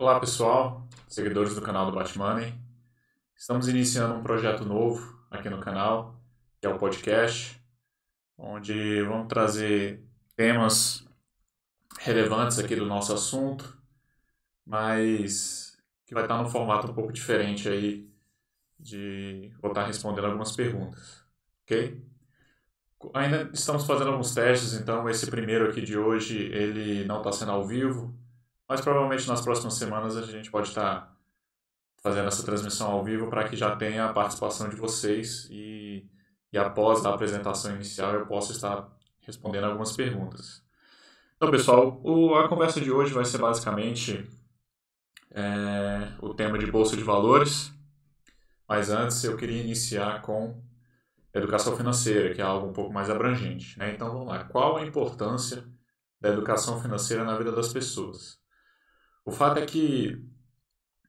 Olá pessoal, seguidores do canal do Batmoney. Estamos iniciando um projeto novo aqui no canal, que é o podcast, onde vamos trazer temas relevantes aqui do nosso assunto, mas que vai estar num formato um pouco diferente aí de vou estar respondendo algumas perguntas, ok? Ainda estamos fazendo alguns testes, então esse primeiro aqui de hoje ele não está sendo ao vivo, mas provavelmente nas próximas semanas a gente pode estar fazendo essa transmissão ao vivo para que já tenha a participação de vocês e, e após a apresentação inicial eu possa estar respondendo algumas perguntas. Então, pessoal, o, a conversa de hoje vai ser basicamente é, o tema de bolsa de valores, mas antes eu queria iniciar com educação financeira, que é algo um pouco mais abrangente. Né? Então, vamos lá. Qual a importância da educação financeira na vida das pessoas? O fato é que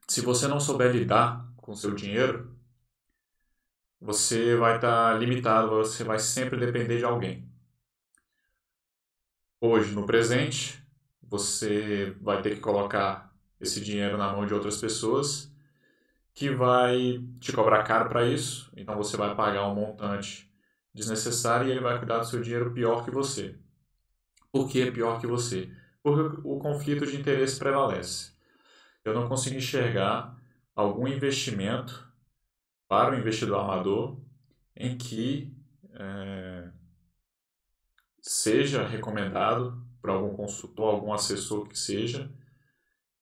se você não souber lidar com seu dinheiro, você vai estar limitado, você vai sempre depender de alguém. Hoje, no presente, você vai ter que colocar esse dinheiro na mão de outras pessoas que vai te cobrar caro para isso, então você vai pagar um montante desnecessário e ele vai cuidar do seu dinheiro pior que você. Por que pior que você? Porque o conflito de interesse prevalece. Eu não consigo enxergar algum investimento para o investidor amador em que é, seja recomendado para algum consultor, algum assessor que seja,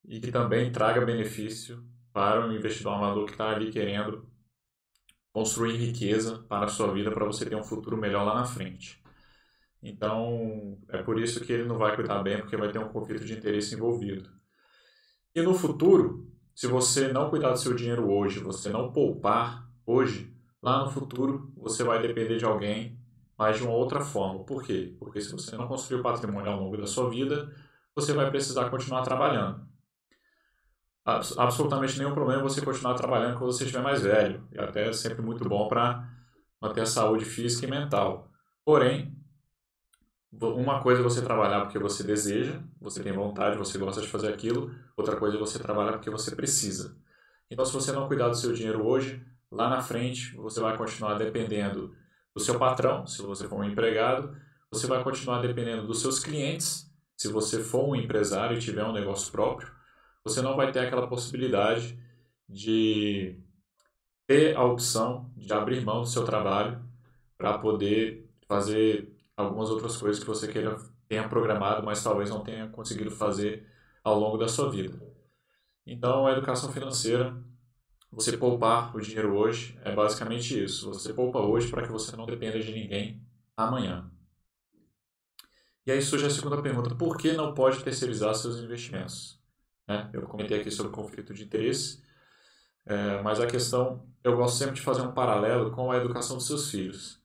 e que também traga benefício para o investidor amador que está ali querendo construir riqueza para a sua vida, para você ter um futuro melhor lá na frente. Então, é por isso que ele não vai cuidar bem, porque vai ter um conflito de interesse envolvido. E no futuro, se você não cuidar do seu dinheiro hoje, você não poupar hoje, lá no futuro você vai depender de alguém, mas de uma outra forma. Por quê? Porque se você não construir o patrimônio ao longo da sua vida, você vai precisar continuar trabalhando absolutamente nenhum problema você continuar trabalhando quando você estiver mais velho. E até é sempre muito bom para manter a saúde física e mental. Porém, uma coisa é você trabalhar porque você deseja, você tem vontade, você gosta de fazer aquilo. Outra coisa é você trabalhar porque você precisa. Então, se você não cuidar do seu dinheiro hoje, lá na frente você vai continuar dependendo do seu patrão, se você for um empregado, você vai continuar dependendo dos seus clientes, se você for um empresário e tiver um negócio próprio, você não vai ter aquela possibilidade de ter a opção de abrir mão do seu trabalho para poder fazer algumas outras coisas que você queira tenha programado, mas talvez não tenha conseguido fazer ao longo da sua vida. Então, a educação financeira, você poupar o dinheiro hoje, é basicamente isso. Você poupa hoje para que você não dependa de ninguém amanhã. E aí surge a segunda pergunta: por que não pode terceirizar seus investimentos? Né? Eu comentei aqui sobre conflito de interesse, é, mas a questão, eu gosto sempre de fazer um paralelo com a educação dos seus filhos.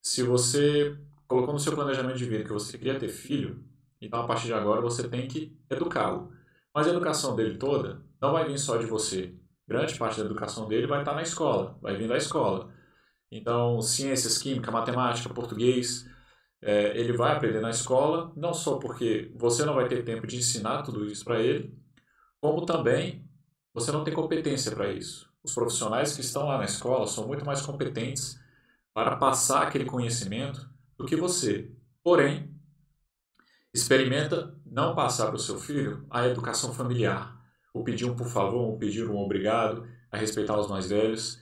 Se você colocou no seu planejamento de vida que você queria ter filho, então a partir de agora você tem que educá-lo. Mas a educação dele toda não vai vir só de você. Grande parte da educação dele vai estar na escola, vai vir da escola. Então, ciências, química, matemática, português, é, ele vai aprender na escola, não só porque você não vai ter tempo de ensinar tudo isso para ele, como também você não tem competência para isso. Os profissionais que estão lá na escola são muito mais competentes para passar aquele conhecimento do que você. Porém, experimenta não passar para o seu filho a educação familiar, o pedir um por favor, o pedir um obrigado, a respeitar os mais velhos.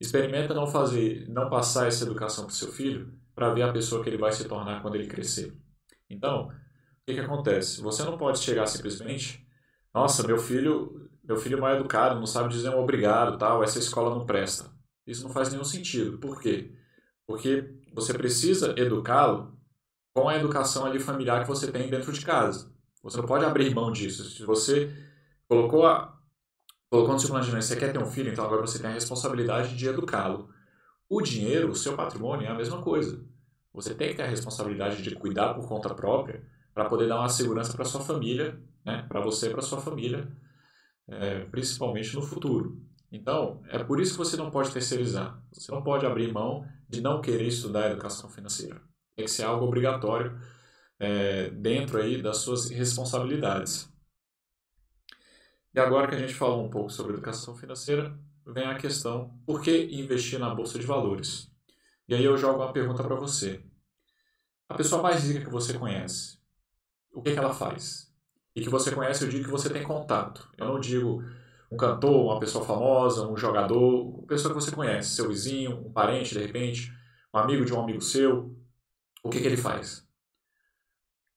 Experimenta não fazer, não passar essa educação para o seu filho para ver a pessoa que ele vai se tornar quando ele crescer. Então, o que, que acontece? Você não pode chegar simplesmente nossa, meu filho, meu filho é mal educado, não sabe dizer um obrigado, tal, essa escola não presta. Isso não faz nenhum sentido. Por quê? Porque você precisa educá-lo com a educação ali familiar que você tem dentro de casa. Você não pode abrir mão disso. Se você colocou a, colocou no seu planejamento, você quer ter um filho, então agora você tem a responsabilidade de educá-lo. O dinheiro, o seu patrimônio é a mesma coisa. Você tem que ter a responsabilidade de cuidar por conta própria para poder dar uma segurança para sua família né, para você e para sua família, é, principalmente no futuro. Então, é por isso que você não pode terceirizar. Você não pode abrir mão de não querer estudar educação financeira. Tem que ser algo obrigatório é, dentro aí das suas responsabilidades. E agora que a gente falou um pouco sobre educação financeira, vem a questão: por que investir na bolsa de valores? E aí eu jogo uma pergunta para você. A pessoa mais rica que você conhece, o que, que ela faz? E que você conhece, eu digo que você tem contato. Eu não digo um cantor, uma pessoa famosa, um jogador, uma pessoa que você conhece, seu vizinho, um parente, de repente, um amigo de um amigo seu. O que, que ele faz?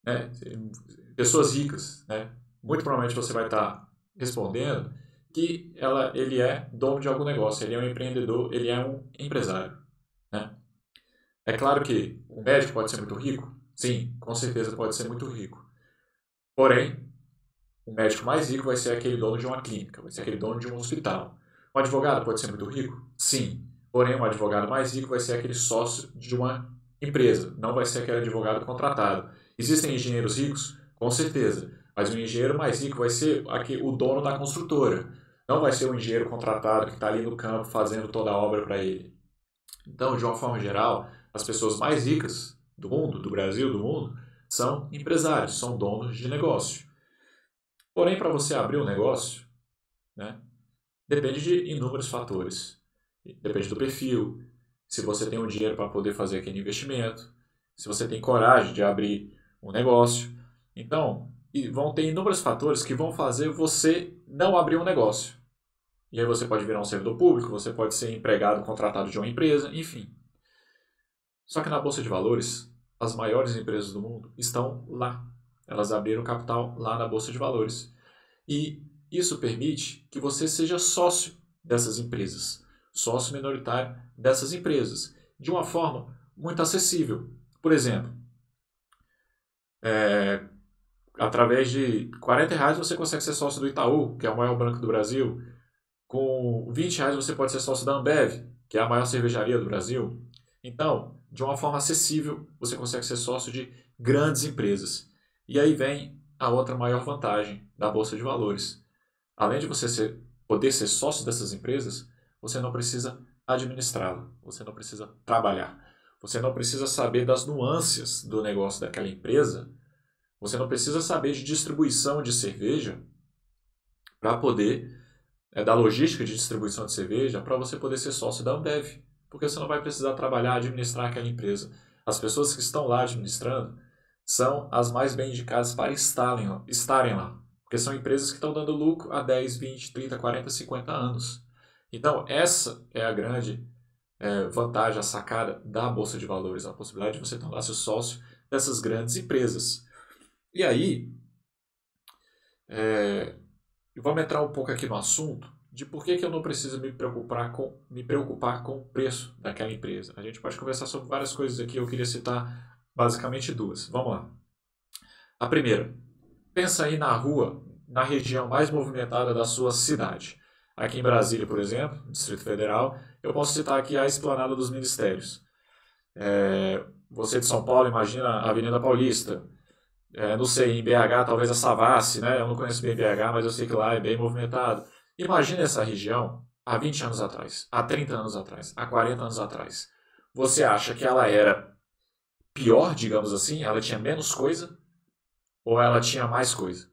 Né? Pessoas ricas, né? muito provavelmente você vai estar respondendo que ela, ele é dono de algum negócio, ele é um empreendedor, ele é um empresário. Né? É claro que o médico pode ser muito rico, sim, com certeza pode ser muito rico. Porém, o médico mais rico vai ser aquele dono de uma clínica, vai ser aquele dono de um hospital. O advogado pode ser muito rico? Sim. Porém, o advogado mais rico vai ser aquele sócio de uma empresa, não vai ser aquele advogado contratado. Existem engenheiros ricos? Com certeza. Mas o engenheiro mais rico vai ser aqui, o dono da construtora. Não vai ser o engenheiro contratado que está ali no campo fazendo toda a obra para ele. Então, de uma forma geral, as pessoas mais ricas do mundo, do Brasil, do mundo, são empresários, são donos de negócio. Porém, para você abrir um negócio, né, depende de inúmeros fatores. Depende do perfil, se você tem o dinheiro para poder fazer aquele investimento, se você tem coragem de abrir um negócio. Então, vão ter inúmeros fatores que vão fazer você não abrir um negócio. E aí você pode virar um servidor público, você pode ser empregado contratado de uma empresa, enfim. Só que na bolsa de valores, as maiores empresas do mundo estão lá. Elas abriram capital lá na bolsa de valores. E isso permite que você seja sócio dessas empresas, sócio minoritário dessas empresas, de uma forma muito acessível. Por exemplo, é, através de 40 reais você consegue ser sócio do Itaú, que é o maior banco do Brasil. Com 20 reais você pode ser sócio da Ambev, que é a maior cervejaria do Brasil. Então, de uma forma acessível, você consegue ser sócio de grandes empresas. E aí vem a outra maior vantagem da Bolsa de Valores. Além de você ser, poder ser sócio dessas empresas, você não precisa administrá-la, você não precisa trabalhar, você não precisa saber das nuances do negócio daquela empresa, você não precisa saber de distribuição de cerveja para poder, é, da logística de distribuição de cerveja, para você poder ser sócio da Ambev porque você não vai precisar trabalhar, administrar aquela empresa. As pessoas que estão lá administrando são as mais bem indicadas para estarem lá, estarem lá porque são empresas que estão dando lucro há 10, 20, 30, 40, 50 anos. Então, essa é a grande é, vantagem, a sacada da Bolsa de Valores, a possibilidade de você tornar-se sócio dessas grandes empresas. E aí, é, vamos entrar um pouco aqui no assunto de por que, que eu não preciso me preocupar, com, me preocupar com o preço daquela empresa. A gente pode conversar sobre várias coisas aqui, eu queria citar basicamente duas. Vamos lá. A primeira, pensa aí na rua, na região mais movimentada da sua cidade. Aqui em Brasília, por exemplo, Distrito Federal, eu posso citar aqui a Esplanada dos Ministérios. É, você de São Paulo, imagina a Avenida Paulista. É, não sei, em BH, talvez a Savassi, né? Eu não conheço bem BH, mas eu sei que lá é bem movimentado. Imagina essa região há 20 anos atrás, há 30 anos atrás, há 40 anos atrás. Você acha que ela era pior, digamos assim? Ela tinha menos coisa? Ou ela tinha mais coisa?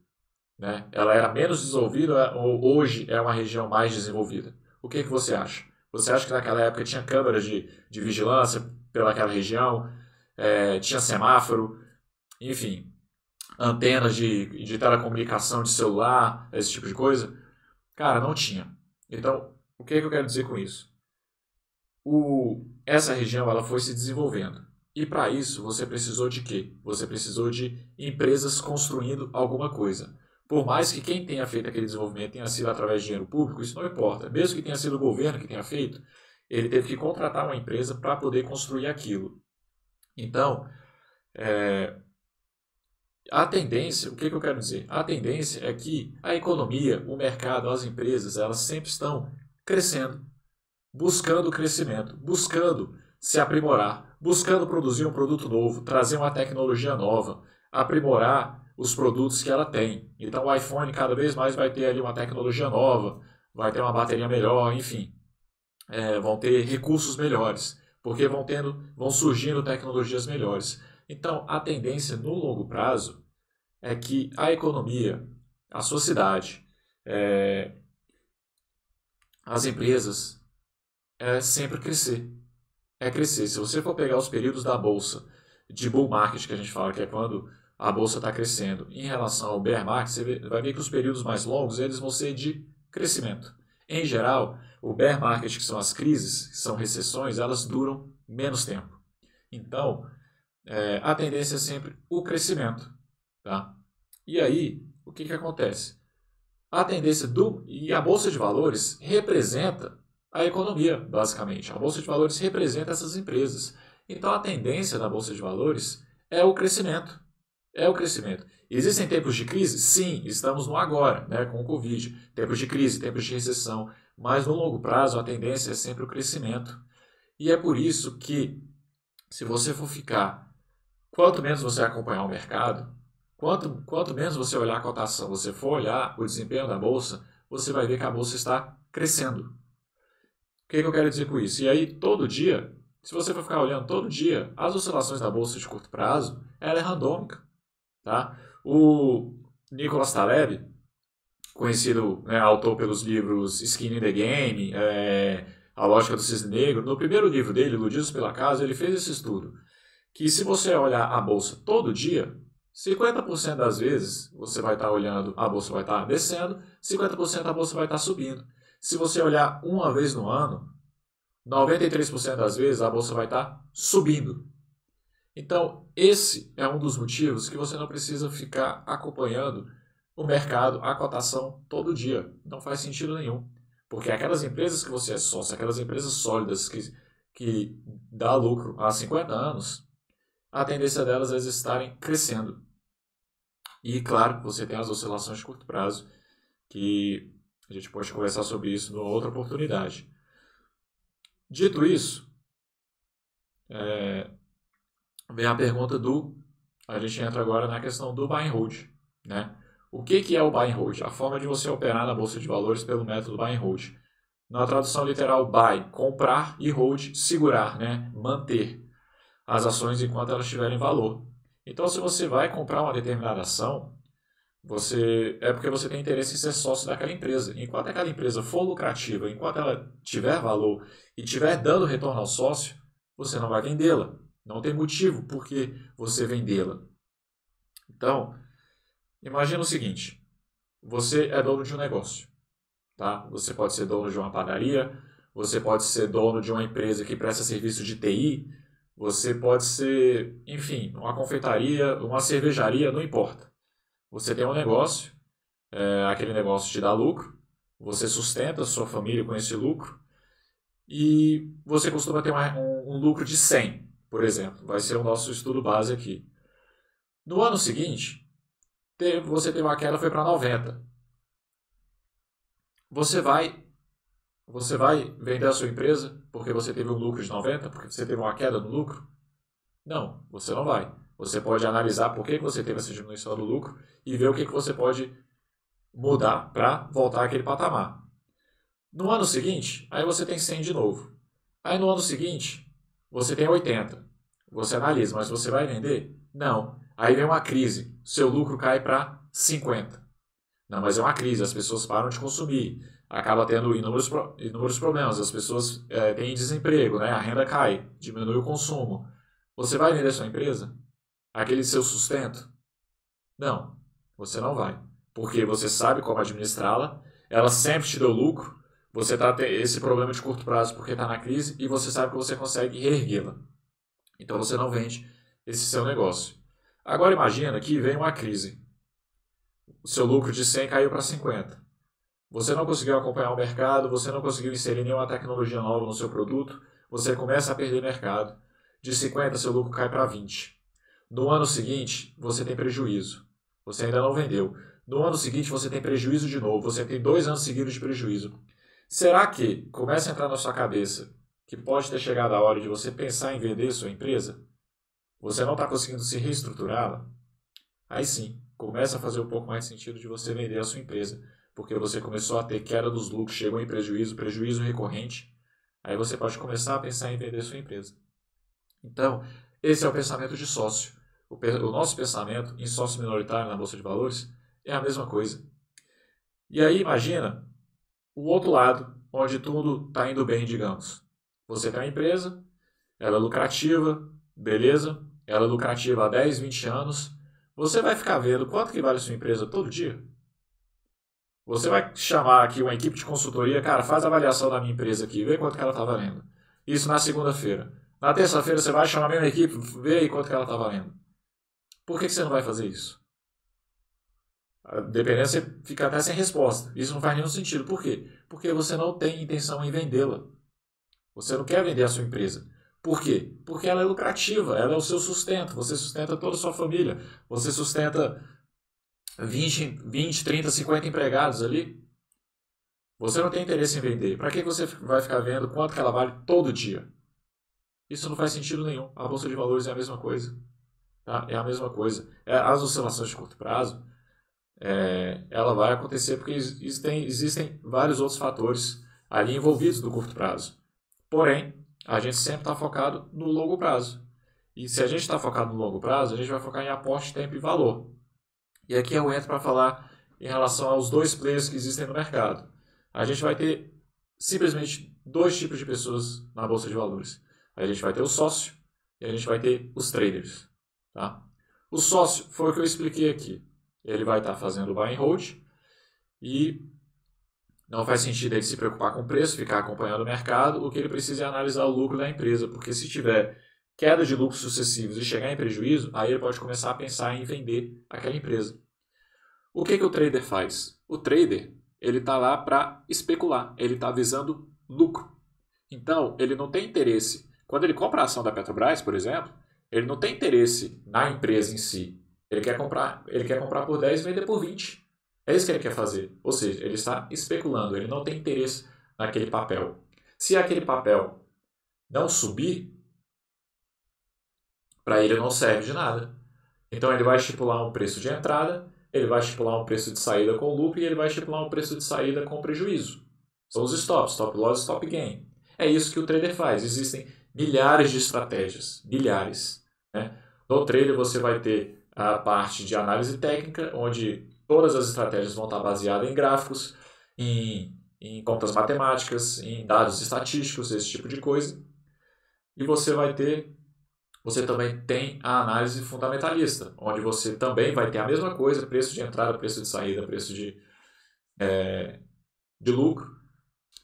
Né? Ela era menos desenvolvida ou hoje é uma região mais desenvolvida? O que, que você acha? Você acha que naquela época tinha câmeras de, de vigilância pelaquela região? É, tinha semáforo? Enfim, antenas de, de telecomunicação de celular, esse tipo de coisa? Cara, não tinha. Então, o que, é que eu quero dizer com isso? O, essa região ela foi se desenvolvendo. E para isso você precisou de quê? Você precisou de empresas construindo alguma coisa. Por mais que quem tenha feito aquele desenvolvimento tenha sido através de dinheiro público, isso não importa. Mesmo que tenha sido o governo que tenha feito, ele teve que contratar uma empresa para poder construir aquilo. Então, é, a tendência, o que, que eu quero dizer? A tendência é que a economia, o mercado, as empresas, elas sempre estão crescendo, buscando crescimento, buscando se aprimorar, buscando produzir um produto novo, trazer uma tecnologia nova, aprimorar os produtos que ela tem. Então o iPhone cada vez mais vai ter ali uma tecnologia nova, vai ter uma bateria melhor, enfim, é, vão ter recursos melhores, porque vão tendo, vão surgindo tecnologias melhores. Então, a tendência no longo prazo é que a economia, a sociedade, é, as empresas é sempre crescer. É crescer. Se você for pegar os períodos da bolsa de bull market, que a gente fala que é quando a bolsa está crescendo, em relação ao bear market, você vai ver que os períodos mais longos eles vão ser de crescimento. Em geral, o bear market, que são as crises, que são recessões, elas duram menos tempo. Então, é, a tendência é sempre o crescimento. Tá? E aí, o que, que acontece? A tendência do. E a Bolsa de Valores representa a economia, basicamente. A Bolsa de Valores representa essas empresas. Então, a tendência da Bolsa de Valores é o crescimento. É o crescimento. Existem tempos de crise? Sim, estamos no agora, né, com o Covid. Tempos de crise, tempos de recessão. Mas no longo prazo, a tendência é sempre o crescimento. E é por isso que, se você for ficar, quanto menos você acompanhar o mercado, quanto, quanto menos você olhar a cotação, você for olhar o desempenho da bolsa, você vai ver que a bolsa está crescendo. O que, que eu quero dizer com isso? E aí, todo dia, se você for ficar olhando todo dia, as oscilações da bolsa de curto prazo, ela é randômica. Tá? O Nicolas Taleb, conhecido né, autor pelos livros Skin in the Game, é, A Lógica do Cisne Negro, no primeiro livro dele, Iludidos pela Casa, ele fez esse estudo. Que se você olhar a bolsa todo dia, 50% das vezes você vai estar olhando, a bolsa vai estar descendo, 50% a bolsa vai estar subindo. Se você olhar uma vez no ano, 93% das vezes a bolsa vai estar subindo. Então, esse é um dos motivos que você não precisa ficar acompanhando o mercado, a cotação todo dia. Não faz sentido nenhum. Porque aquelas empresas que você é sócio, aquelas empresas sólidas que, que dá lucro há 50 anos, a tendência delas é estarem crescendo. E, claro, você tem as oscilações de curto prazo, que a gente pode conversar sobre isso numa outra oportunidade. Dito isso, é, vem a pergunta do. A gente entra agora na questão do buy and hold. Né? O que, que é o buy and hold? A forma de você operar na bolsa de valores pelo método buy and hold. Na tradução literal, buy, comprar e hold, segurar, né? manter as ações enquanto elas tiverem valor. Então, se você vai comprar uma determinada ação, você é porque você tem interesse em ser sócio daquela empresa. Enquanto aquela empresa for lucrativa, enquanto ela tiver valor e tiver dando retorno ao sócio, você não vai vendê-la. Não tem motivo por que você vendê-la. Então, imagina o seguinte: você é dono de um negócio. Tá? Você pode ser dono de uma padaria, você pode ser dono de uma empresa que presta serviço de TI, você pode ser, enfim, uma confeitaria, uma cervejaria, não importa. Você tem um negócio, é, aquele negócio te dá lucro, você sustenta a sua família com esse lucro e você costuma ter uma, um, um lucro de 100 por exemplo. Vai ser o nosso estudo base aqui. No ano seguinte, você teve uma queda, foi para 90. Você vai você vai vender a sua empresa porque você teve um lucro de 90, porque você teve uma queda no lucro? Não, você não vai. Você pode analisar por que você teve essa diminuição do lucro e ver o que você pode mudar para voltar àquele patamar. No ano seguinte, aí você tem 100 de novo. Aí no ano seguinte, você tem 80. Você analisa, mas você vai vender? Não. Aí vem uma crise, seu lucro cai para 50. Não, mas é uma crise, as pessoas param de consumir, acaba tendo inúmeros, inúmeros problemas, as pessoas é, têm desemprego, né? a renda cai, diminui o consumo. Você vai vender sua empresa? Aquele seu sustento? Não, você não vai. Porque você sabe como administrá-la, ela sempre te deu lucro, você está tendo esse problema de curto prazo porque está na crise e você sabe que você consegue reerguê-la. Então você não vende esse seu negócio. Agora imagina que vem uma crise. O seu lucro de 100 caiu para 50. Você não conseguiu acompanhar o mercado, você não conseguiu inserir nenhuma tecnologia nova no seu produto, você começa a perder mercado. De 50, seu lucro cai para 20. No ano seguinte, você tem prejuízo. Você ainda não vendeu. No ano seguinte, você tem prejuízo de novo. Você tem dois anos seguidos de prejuízo. Será que começa a entrar na sua cabeça que pode ter chegado a hora de você pensar em vender sua empresa? Você não está conseguindo se reestruturá-la? Aí sim, começa a fazer um pouco mais sentido de você vender a sua empresa, porque você começou a ter queda dos lucros, chegou em prejuízo, prejuízo recorrente. Aí você pode começar a pensar em vender sua empresa. Então, esse é o pensamento de sócio. O, o nosso pensamento em sócio minoritário na Bolsa de Valores é a mesma coisa. E aí imagina o outro lado, onde tudo está indo bem, digamos. Você tem uma empresa, ela é lucrativa, beleza? Ela é lucrativa há 10, 20 anos. Você vai ficar vendo quanto que vale sua empresa todo dia? Você vai chamar aqui uma equipe de consultoria, cara, faz a avaliação da minha empresa aqui, vê quanto que ela está valendo. Isso na segunda-feira. Na terça-feira você vai chamar a mesma equipe, vê aí quanto que ela está valendo. Por que, que você não vai fazer isso? Dependendo, você fica até sem resposta. Isso não faz nenhum sentido. Por quê? Porque você não tem intenção em vendê-la. Você não quer vender a sua empresa. Por quê? Porque ela é lucrativa, ela é o seu sustento. Você sustenta toda a sua família. Você sustenta 20, 20 30, 50 empregados ali. Você não tem interesse em vender. Para que você vai ficar vendo quanto que ela vale todo dia? Isso não faz sentido nenhum. A bolsa de valores é a mesma coisa. Tá? É a mesma coisa. É, as oscilações de curto prazo, é, ela vai acontecer porque existem, existem vários outros fatores ali envolvidos no curto prazo. Porém, a gente sempre está focado no longo prazo. E se a gente está focado no longo prazo, a gente vai focar em aporte, tempo e valor. E aqui eu entro para falar em relação aos dois players que existem no mercado. A gente vai ter simplesmente dois tipos de pessoas na bolsa de valores. A gente vai ter o sócio e a gente vai ter os traders. Tá? O sócio foi o que eu expliquei aqui. Ele vai estar fazendo o buy and hold e não faz sentido ele se preocupar com o preço, ficar acompanhando o mercado. O que ele precisa é analisar o lucro da empresa, porque se tiver queda de lucros sucessivos e chegar em prejuízo, aí ele pode começar a pensar em vender aquela empresa. O que, que o trader faz? O trader ele está lá para especular, ele está visando lucro. Então, ele não tem interesse. Quando ele compra a ação da Petrobras, por exemplo, ele não tem interesse na empresa em si. Ele quer comprar, ele quer comprar por 10 e vender por 20. É isso que ele quer fazer. Ou seja, ele está especulando, ele não tem interesse naquele papel. Se aquele papel não subir, para ele não serve de nada. Então ele vai estipular um preço de entrada, ele vai estipular um preço de saída com lucro e ele vai estipular um preço de saída com prejuízo. São os stops, stop loss, stop gain. É isso que o trader faz. Existem milhares de estratégias, milhares. Né? No trader você vai ter a parte de análise técnica, onde todas as estratégias vão estar baseadas em gráficos, em, em contas matemáticas, em dados estatísticos, esse tipo de coisa. E você vai ter você também tem a análise fundamentalista, onde você também vai ter a mesma coisa, preço de entrada, preço de saída, preço de, é, de lucro,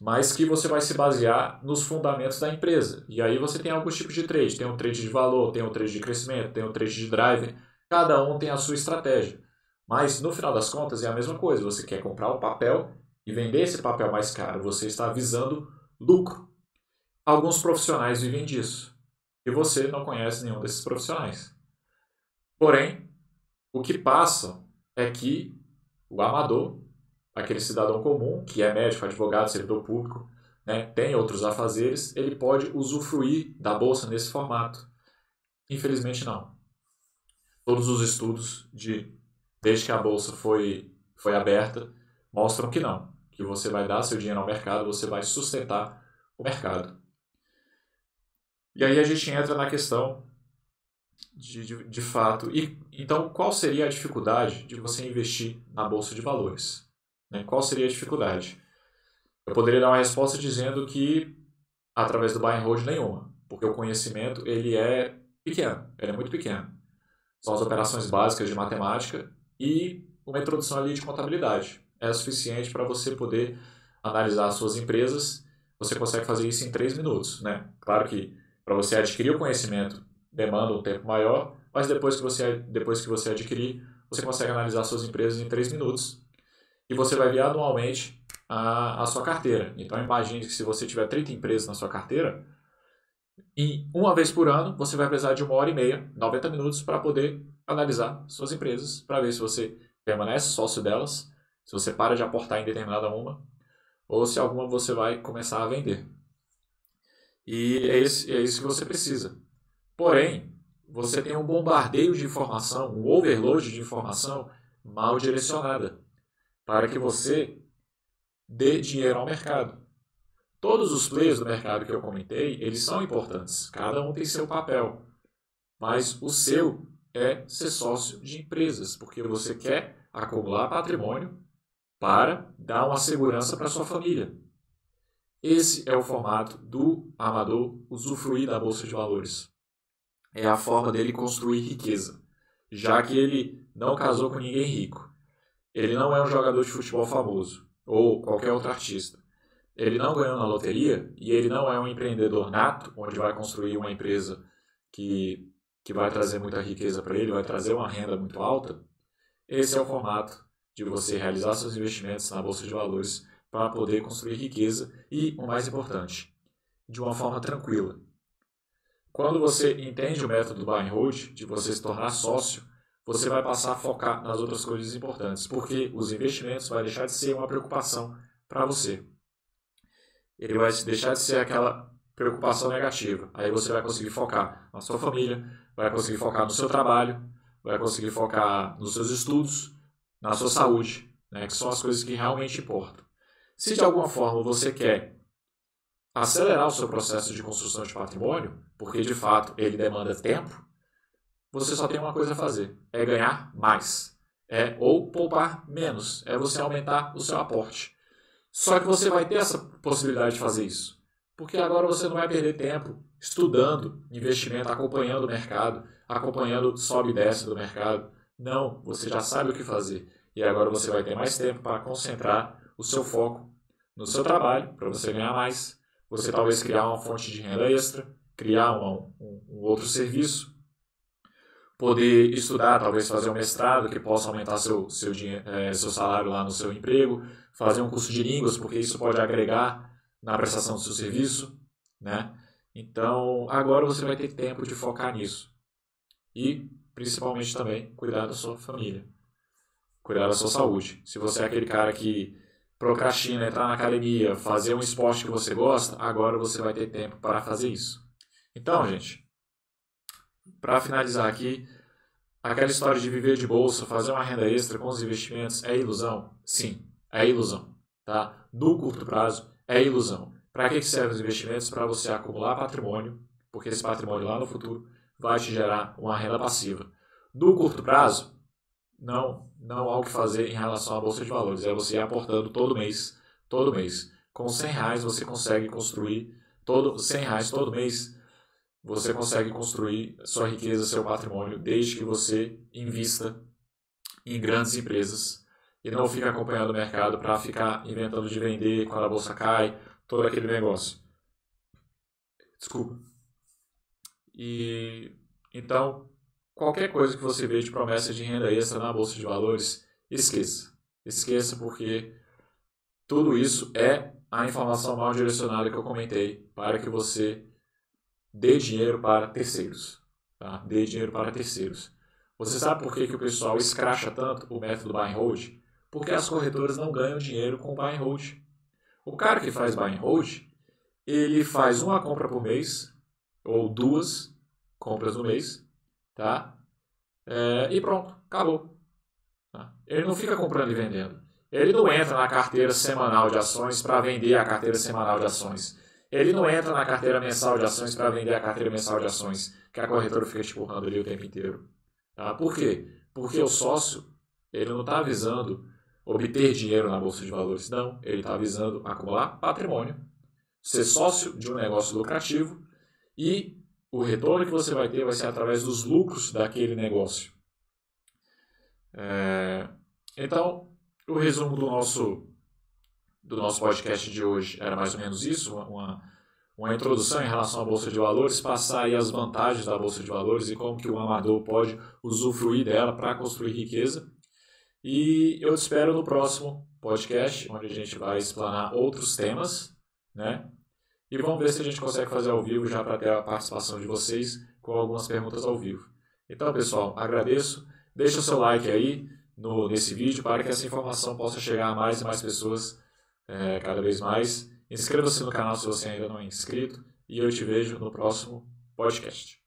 mas que você vai se basear nos fundamentos da empresa. E aí você tem alguns tipos de trade, tem um trade de valor, tem um trade de crescimento, tem um trade de driver, cada um tem a sua estratégia. Mas no final das contas é a mesma coisa, você quer comprar o papel e vender esse papel mais caro, você está visando lucro. Alguns profissionais vivem disso e você não conhece nenhum desses profissionais. Porém, o que passa é que o amador, aquele cidadão comum, que é médico, advogado, servidor público, né, tem outros afazeres, ele pode usufruir da bolsa nesse formato. Infelizmente, não. Todos os estudos de desde que a bolsa foi, foi aberta mostram que não, que você vai dar seu dinheiro ao mercado, você vai sustentar o mercado. E aí a gente entra na questão de, de, de fato. E, então, qual seria a dificuldade de você investir na bolsa de valores? Né? Qual seria a dificuldade? Eu poderia dar uma resposta dizendo que através do buy and hold nenhuma, porque o conhecimento ele é pequeno, ele é muito pequeno. São as operações básicas de matemática e uma introdução ali de contabilidade. É suficiente para você poder analisar as suas empresas. Você consegue fazer isso em três minutos, né? Claro que para você adquirir o conhecimento demanda um tempo maior, mas depois que você, depois que você adquirir, você consegue analisar suas empresas em 3 minutos e você vai ver anualmente a, a sua carteira. Então imagine que se você tiver 30 empresas na sua carteira, em uma vez por ano você vai precisar de uma hora e meia, 90 minutos, para poder analisar suas empresas, para ver se você permanece sócio delas, se você para de aportar em determinada uma, ou se alguma você vai começar a vender. E é, esse, é isso que você precisa. Porém, você tem um bombardeio de informação, um overload de informação mal direcionada para que você dê dinheiro ao mercado. Todos os players do mercado que eu comentei, eles são importantes. Cada um tem seu papel. Mas o seu é ser sócio de empresas, porque você quer acumular patrimônio para dar uma segurança para sua família. Esse é o formato do amador usufruir da bolsa de valores. É a forma dele construir riqueza, já que ele não casou com ninguém rico. Ele não é um jogador de futebol famoso ou qualquer outro artista. Ele não ganhou na loteria e ele não é um empreendedor nato, onde vai construir uma empresa que, que vai trazer muita riqueza para ele, vai trazer uma renda muito alta. Esse é o formato de você realizar seus investimentos na bolsa de valores para poder construir riqueza e, o mais importante, de uma forma tranquila. Quando você entende o método do buy and hold, de você se tornar sócio, você vai passar a focar nas outras coisas importantes, porque os investimentos vai deixar de ser uma preocupação para você. Ele vai deixar de ser aquela preocupação negativa. Aí você vai conseguir focar na sua família, vai conseguir focar no seu trabalho, vai conseguir focar nos seus estudos, na sua saúde, né, que são as coisas que realmente importam. Se de alguma forma você quer acelerar o seu processo de construção de patrimônio, porque de fato ele demanda tempo, você só tem uma coisa a fazer: é ganhar mais. É, ou poupar menos, é você aumentar o seu aporte. Só que você vai ter essa possibilidade de fazer isso. Porque agora você não vai perder tempo estudando investimento, acompanhando o mercado, acompanhando sobe e desce do mercado. Não, você já sabe o que fazer. E agora você vai ter mais tempo para concentrar o seu foco no seu trabalho, para você ganhar mais. Você talvez criar uma fonte de renda extra, criar um, um, um outro serviço, poder estudar, talvez fazer um mestrado que possa aumentar seu, seu, é, seu salário lá no seu emprego, fazer um curso de línguas, porque isso pode agregar na prestação do seu serviço, né? Então, agora você vai ter tempo de focar nisso. E, principalmente também, cuidar da sua família. Cuidar da sua saúde. Se você é aquele cara que procrastina, entrar na academia, fazer um esporte que você gosta, agora você vai ter tempo para fazer isso. Então, gente, para finalizar aqui, aquela história de viver de bolsa, fazer uma renda extra com os investimentos é ilusão? Sim, é ilusão. Tá? No curto prazo, é ilusão. Para que servem os investimentos? Para você acumular patrimônio, porque esse patrimônio lá no futuro vai te gerar uma renda passiva. No curto prazo, não não há o que fazer em relação à bolsa de valores. É você ir aportando todo mês, todo mês. Com 100 reais você consegue construir todo 100 reais todo mês. Você consegue construir sua riqueza, seu patrimônio, desde que você invista em grandes empresas e não fique acompanhando o mercado para ficar inventando de vender quando a bolsa cai, todo aquele negócio. Desculpa. E então Qualquer coisa que você vê de promessa de renda extra na bolsa de valores, esqueça. Esqueça porque tudo isso é a informação mal direcionada que eu comentei para que você dê dinheiro para terceiros. Tá? Dê dinheiro para terceiros. Você sabe por que, que o pessoal escracha tanto o método buy and hold? Porque as corretoras não ganham dinheiro com buy and hold. O cara que faz buy and hold, ele faz uma compra por mês, ou duas compras no mês, tá? É, e pronto, acabou. Tá? Ele não fica comprando e vendendo. Ele não entra na carteira semanal de ações para vender a carteira semanal de ações. Ele não entra na carteira mensal de ações para vender a carteira mensal de ações, que a corretora fica empurrando ali o tempo inteiro. Tá? Por quê? Porque o sócio ele não está visando obter dinheiro na bolsa de valores, não. Ele está visando acumular patrimônio, ser sócio de um negócio lucrativo e o retorno que você vai ter vai ser através dos lucros daquele negócio. É, então, o resumo do nosso, do nosso podcast de hoje era mais ou menos isso, uma, uma introdução em relação à Bolsa de Valores, passar aí as vantagens da Bolsa de Valores e como que o amador pode usufruir dela para construir riqueza. E eu te espero no próximo podcast, onde a gente vai explanar outros temas, né? E vamos ver se a gente consegue fazer ao vivo já para ter a participação de vocês com algumas perguntas ao vivo. Então, pessoal, agradeço. Deixa o seu like aí no, nesse vídeo para que essa informação possa chegar a mais e mais pessoas é, cada vez mais. Inscreva-se no canal se você ainda não é inscrito e eu te vejo no próximo podcast.